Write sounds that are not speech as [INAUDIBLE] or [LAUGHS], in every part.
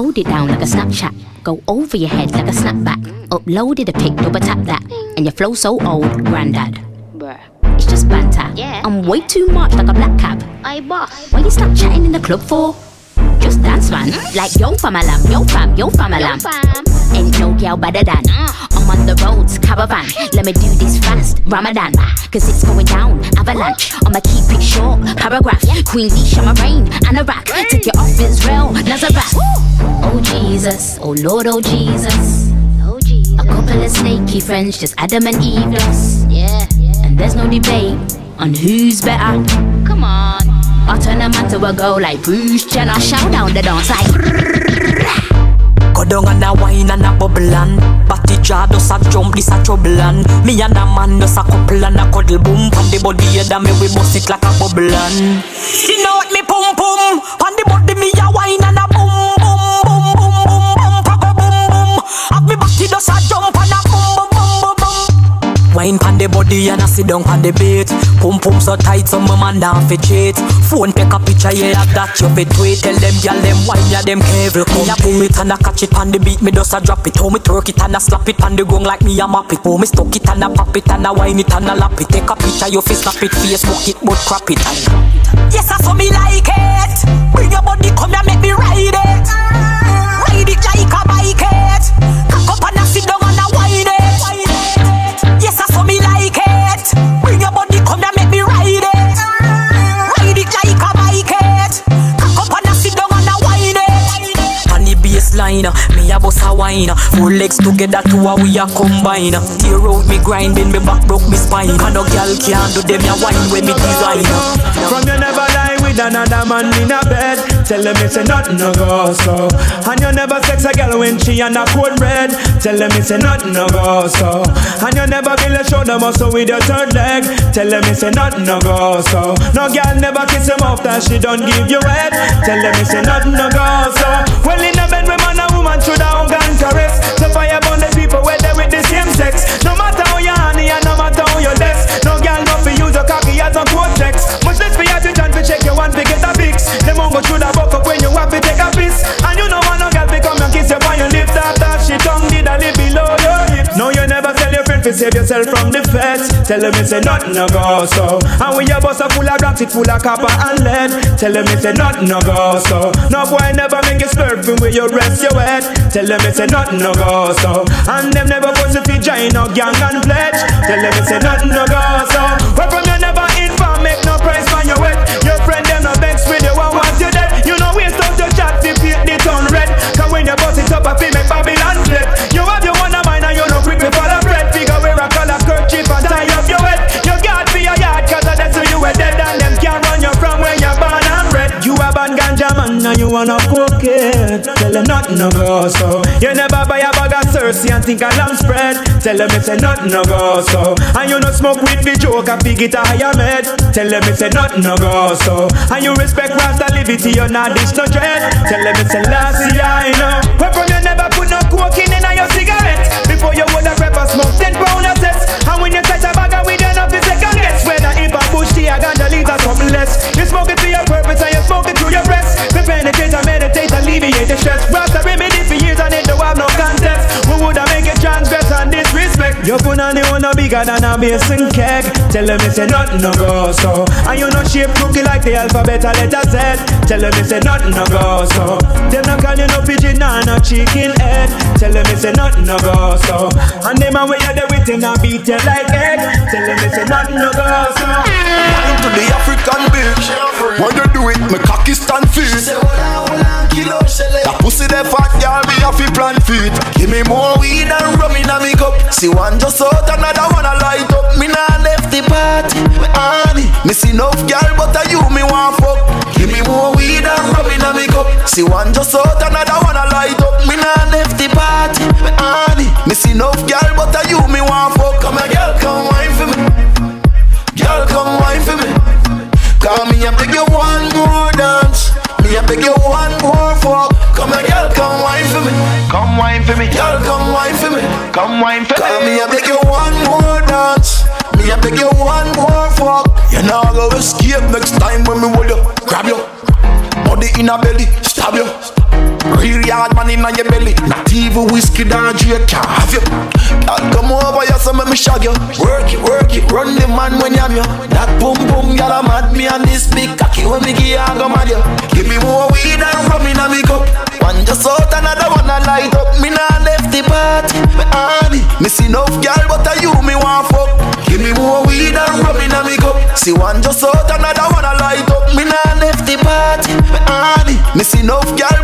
hold it down like a Snapchat. Go over your head like a snapback. Uploaded a pic, double tap that. And your flow so old, granddad. Bruh. It's just banter. Yeah. I'm way too much like a black cap. I boss. Why you stop chatting in the club for? Just dance, man. Like yo, fam, alam, yo, fam, yo, fam, alam. Ain't no girl better than. I'm on the roads, caravan. Let me do this fast, Ramadan. Cause it's going down, avalanche. I'ma keep it short, paragraph. Queen Leisha, my reign, Anorak. Take it off Israel, Nazareth. Oh Jesus, oh Lord, oh Jesus. Oh, A couple of snaky friends, just Adam and Eve us. Yeah. And there's no debate on who's better. Come on. I turn a man to a girl like Bruce Jenner. Shout down the dance like. Go down and a wine and a bubble and Batty jaw does a jump, this a trouble and Me and a man does a couple and a cuddle boom Pan the body head and me we bust it like a bubble and You know what me pum pum Pan the body me a wine and a boom boom boom boom boom boom Papa boom boom Have me body does a jump and a Wine pan the body and I sit down pan the beat Pum pum so tight so my man down fi cheat. Phone take a picture yeah of that you fi tweet. Tell them gyal them wine ya them careful. Me a pull it and I catch it pan the beat Me just a drop it. How me twerk it and I slap it pan the gong like me a map it. How me stuck it and I pop it and I wine it and I lap it. Take a picture you fi snap it Facebook it but crap it. And Yes I saw me like it. Bring your body come here make me ride it. Ride it like a bike it. Cock Baseline, me a bust a wine. Four legs together, two a we a combine. Tear out me grind, bend me back, broke me spine. And no girl can do them a wine when me design. From you never lie with another man in a bed. Tell them it's a nothing no go so. And you never sex a girl when she on a cold red. Tell them it's a nothing no go so. And you never build a shoulder muscle with your third leg. Tell them it's a nothing no go so. No girl never kiss him after she don't give you head. Tell them it's a nothing no go so. Well in a bed and woman should have hug and caress. So fire burn the people where they with the same sex. No matter how you honey Tell them it's a nothing no go so. And when your bus a full of rocks, it full of copper and lead. Tell them it's a nothing no go so. No boy never make you from where you rest your head. Tell them it's a nothing no go so. And them never force you to join no gang and pledge. Tell them it's a nothing no go so. From Lamb spread. Tell them it's a nothing no go so. And you no smoke with the joke and pig it higher med. Tell them it's a nothing no go so. And you respect Rasta liberty, you're not dish no dread. Tell them it's a last year, I know. Basin keg. Tell them it's a nothing no go so. And you no shape cookie like the alphabet a letter Z. Tell them it's a nothing no go so. Them no call you no pigeon and no chicken head. Tell them it's a nothing no go so. And them a way you there with him and beat you like egg. Tell them it's a nothing no go so. Wine to the African beach. When you do it, me cocky stand feet. That pussy the fat girl, me have to plant feet. Give me more weed and rum in a me cup. See one just out, another one a light Me see enough girl, but a you me want fuck. Give me more weed and rum in a me cup. See one just out, another one a light up. Me nah left the party, me honey. Me see enough girl, but a you me want fuck. Come here, girl, come wine for me. Girl, come wine for me. Call me and beg you one more dance. Me and beg you one more fuck. Come here, girl, come wine for me. Come wine for me. Girl, come wine for me. Come wine for me. Call me and beg you one more dance. Me and beg you one more fuck. You know I go escape next time when me hold you, grab you, body in a belly, stab you. Real yard man in your belly. Not even whiskey down Drake can have you. Girl, come over here, so make me shag you. Work it, work it, run the man when you have you. That boom boom, girl, I'm mad me and this big cocky when me give you, I go mad you. Give me more weed and rum in a me cup. One just out, another one I light up. Me nah left the party, me honey. Me see enough girl, but I you me want See one just out, another one I light up. Me nah left the party, me honey. Me see enough girl,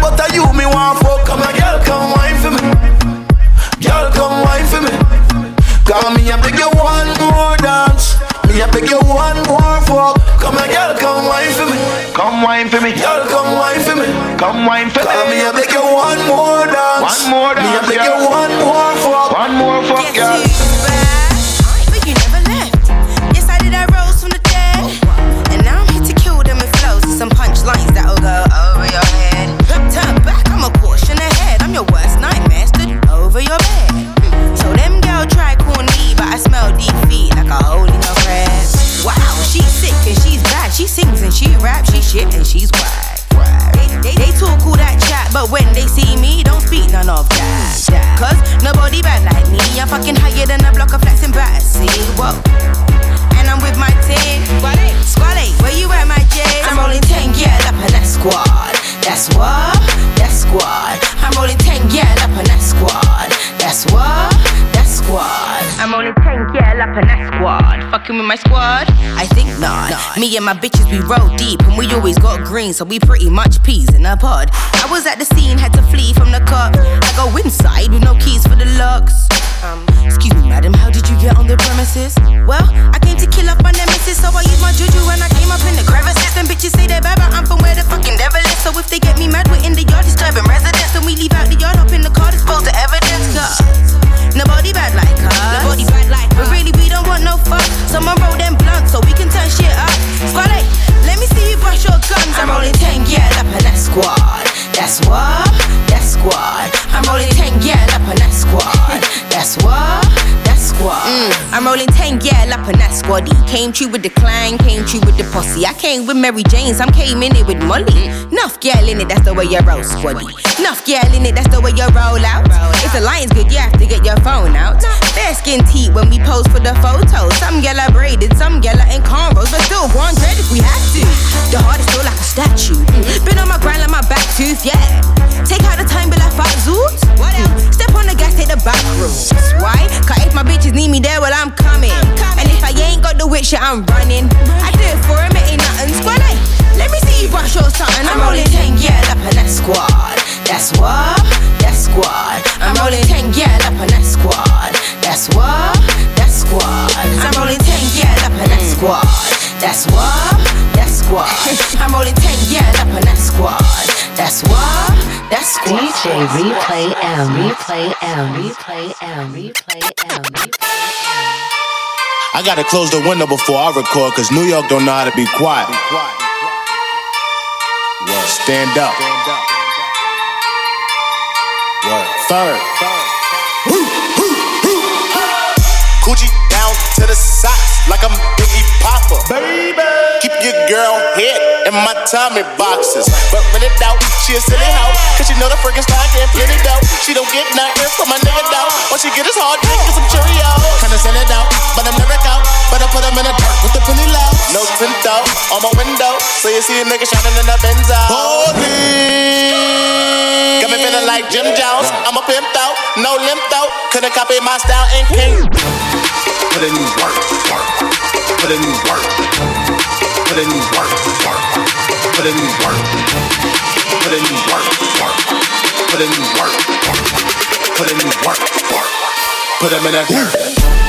10, yeah, up in that squad. Fucking with my squad? I think not. Me and my bitches, we roll deep, and we always got green, so we pretty much peas in a pod. I was at the scene, had to flee from the cop. I go inside with no keys for the locks. Um, excuse me, madam, how did you get on the premises? Well, I came to kill off my nemesis, so I used my juju when I came up in the crevices. Them bitches say they're bad, but I'm from where the fucking devil is. So if they get me mad, we're in the yard disturbing residents, and we leave out the yard, hop in the car, dispose the evidence. Nobody bad like us. Nobody bad like But really, we don't want no fuck. Someone roll them blunts so we squaddy. Came true with the clan, came true with the posse. I came with Mary Jane's, I'm came in it with Molly. Nuff girl in it, that's the way you roll, squaddy. Nuff girl in it, that's the way you roll out. If the line's good, you have to get your phone out. Bare skin teeth when we pose for the photos. Some gal are braided, some gal are in cornrows, but still one dread if we have to. The heart is still like a statue. Been on my grind like my back tooth, yeah. Take out the time, but I fight zoots. What else? Step on the gas, take the back roads. Why? Cause if my bitches need me there, well, ain't got shit, I'm running. I do it for him, it ain't nothing. Squad, hey, let me see you brush your something. I'm rolling 10, yeah, up in that squad. That's what, that's squad. I'm rolling 10, yeah, up in that squad. That's what, that's squad. I'm rolling 10, yeah, up in that squad. That's what, that's squad. [LAUGHS] I'm rolling 10, yeah, up in that squad. That's what, that's squad. DJ Replay M, Replay M, Replay M, Replay M, Replay M. I gotta close the window before I record, cause New York don't know how to be quiet. Word. Stand up. Word. Third. Coochie down to the socks like I'm Biggie Popper. Baby. Your girl head in my Tommy boxes. But when it out, she a silly hoe. Cause she know the freaking style getting plenty dough. She don't get nothing from my nigga though. All she get is hard dick and some Cheerios. Kinda send it out, but I'm never out. But I put them in the dirt with the penny low. No tint out on my window. So you see a nigga shining in the Benzo. Holy. Got me feeling like Jim Jones. I'm a pimp out, no limp out. Couldn't copy my style and king. Put in work, work. Put in work. Put in work, work. Put in work. Put in work, work. Put in work, work. Put in work, work. Put them in that dirt.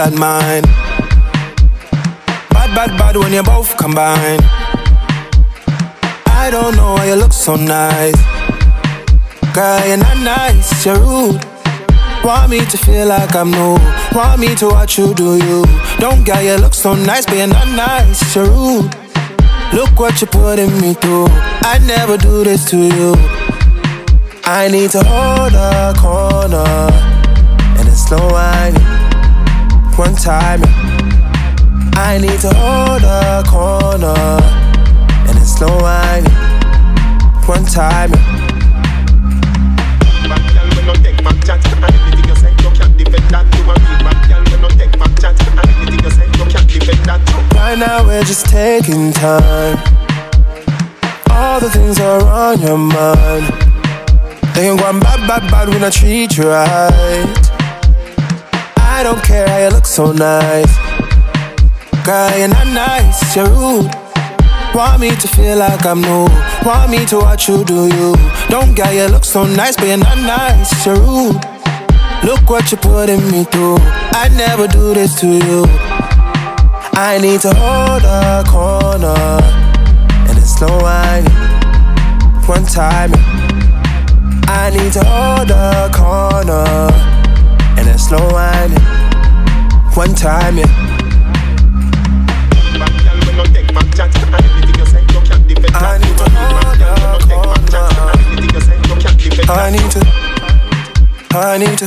Bad mind. Bad, bad, bad when you both combine. I don't know why you look so nice. Girl, you're not nice, you're rude. Want me to feel like I'm new. Want me to watch you do you. Don't get you look so nice, but you're not nice, you're rude. Look what you're putting me through. I never do this to you. I need to hold a corner and it's slow whining. One time, I need to hold a corner and it's slow whining. One time. Right now we're just taking time. All the things are on your mind. They ain't going bad, bad, bad when I treat you right. I don't care how you look so nice. Girl, you're not nice, you're rude. Want me to feel like I'm new. Want me to watch you do you. Don't get you look so nice, but you're not nice, you're rude. Look what you're putting me through. I'd never do this to you. I need to hold a corner and it's slow whining. One time, I need to hold a corner slow whining. One time, yeah. I need to. I need to. I need to.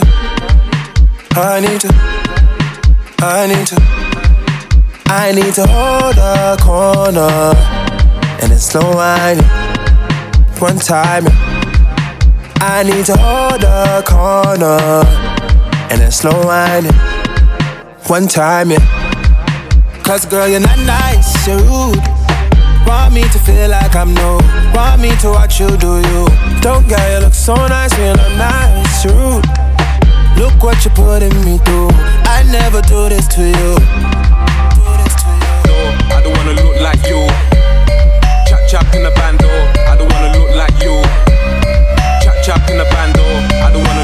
I need to. I need to. I need to hold a corner and it's slow whining. One time, I need to hold a corner and it's slow whining. One time, yeah. Cause girl, you're not nice, you're rude. Want me to feel like I'm new. Want me to watch you do you. Don't get you look so nice, you're not nice, you're rude. Look what you're putting me through. I never do this to you. I don't wanna look like you. Chop chop in the bando, I don't wanna look like you. Chop chop in the bando, I don't wanna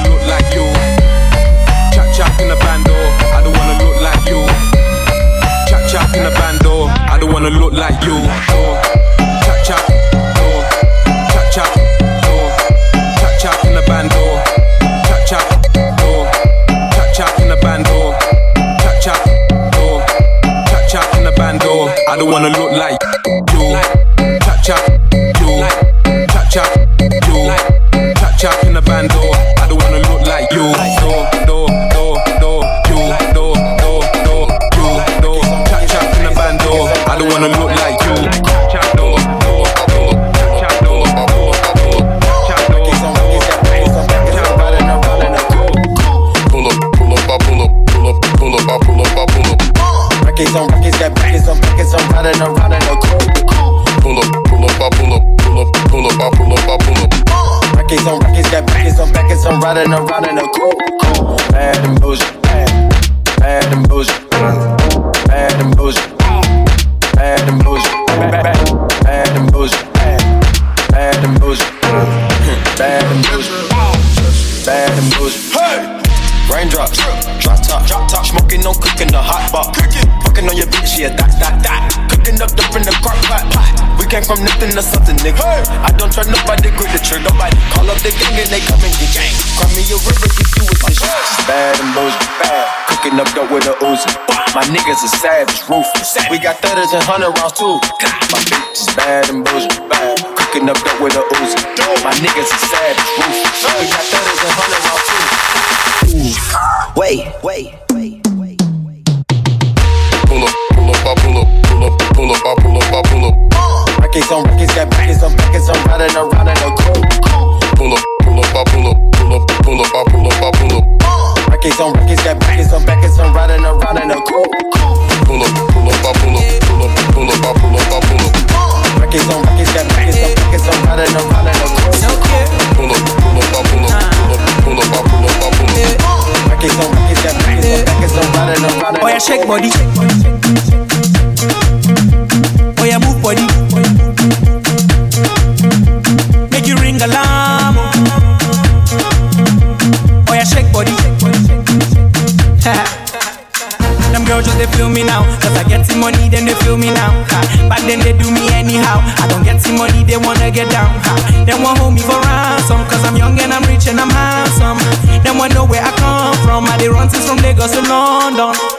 wanna look like you. Records on Cooking up up in the crock pot, pot. We came from nothing to something, nigga. I don't trust nobody, grip the trick, nobody. Call up the gang and they come and get gang. Cry me a river, get you with this shit. Bad and bullshit, bad. Cooking up dope with a Uzi. My niggas are savage, ruthless. We got thudders and hundred rounds too. My bitch is bad and bullshit, bad. Cooking up dope with a Uzi. My niggas are savage, ruthless. We got thudders and hundred rounds too. Wait, wait, wait. Pull up, pull up, I pull up, pull up, I pull up, I pull up. Records on records, got records on records, I'm riding around in a coupe. Girls just they feel me now. Cause I get some money, then they feel me now. Ha. But then they do me anyhow. I don't get some money, they wanna get down. Ha. They want hold me for ransom, cause I'm young and I'm rich and I'm handsome. They want know where I come from. I they run since from Lagos to London.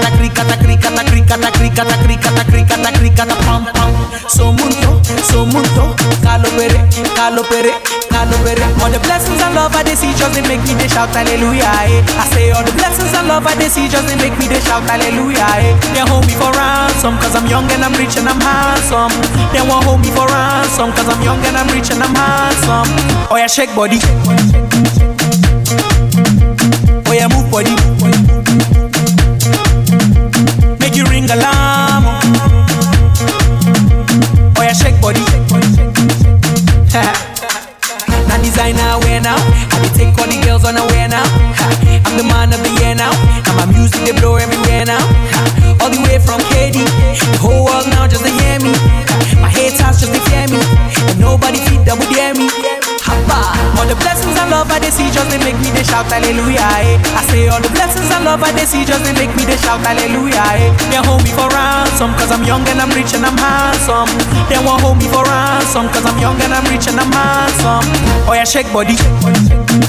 Cricata, cricata, cricata, cricata, cricata, cricata, cricata, cricata, pam pam. So munto, so munto, calo pere, calo pere, calo pere. All the blessings and love I they see just make me they shout hallelujah. Eh. I say all the blessings and love I they see just make me they shout hallelujah. Eh. They hold me for ransom cause I'm young and I'm rich and I'm handsome. They won't hold me for ransom cause I'm young and I'm rich and I'm handsome. Oh yeah, shake body. Oh yeah, move body. The man of the year now. Now my music they blow everywhere now. All the way from KD, the whole world now just to hear me. My haters just to fear me, and nobody feed double dare me. Hapa. All the blessings and love I they see just they make me they shout hallelujah. Eh. I say all the blessings and love I they see just they make me they shout hallelujah. Eh. They hold me for ransom cause I'm young and I'm rich and I'm handsome. They won't hold me for ransom cause I'm young and I'm rich and I'm handsome. Oh yeah, shake body. Oh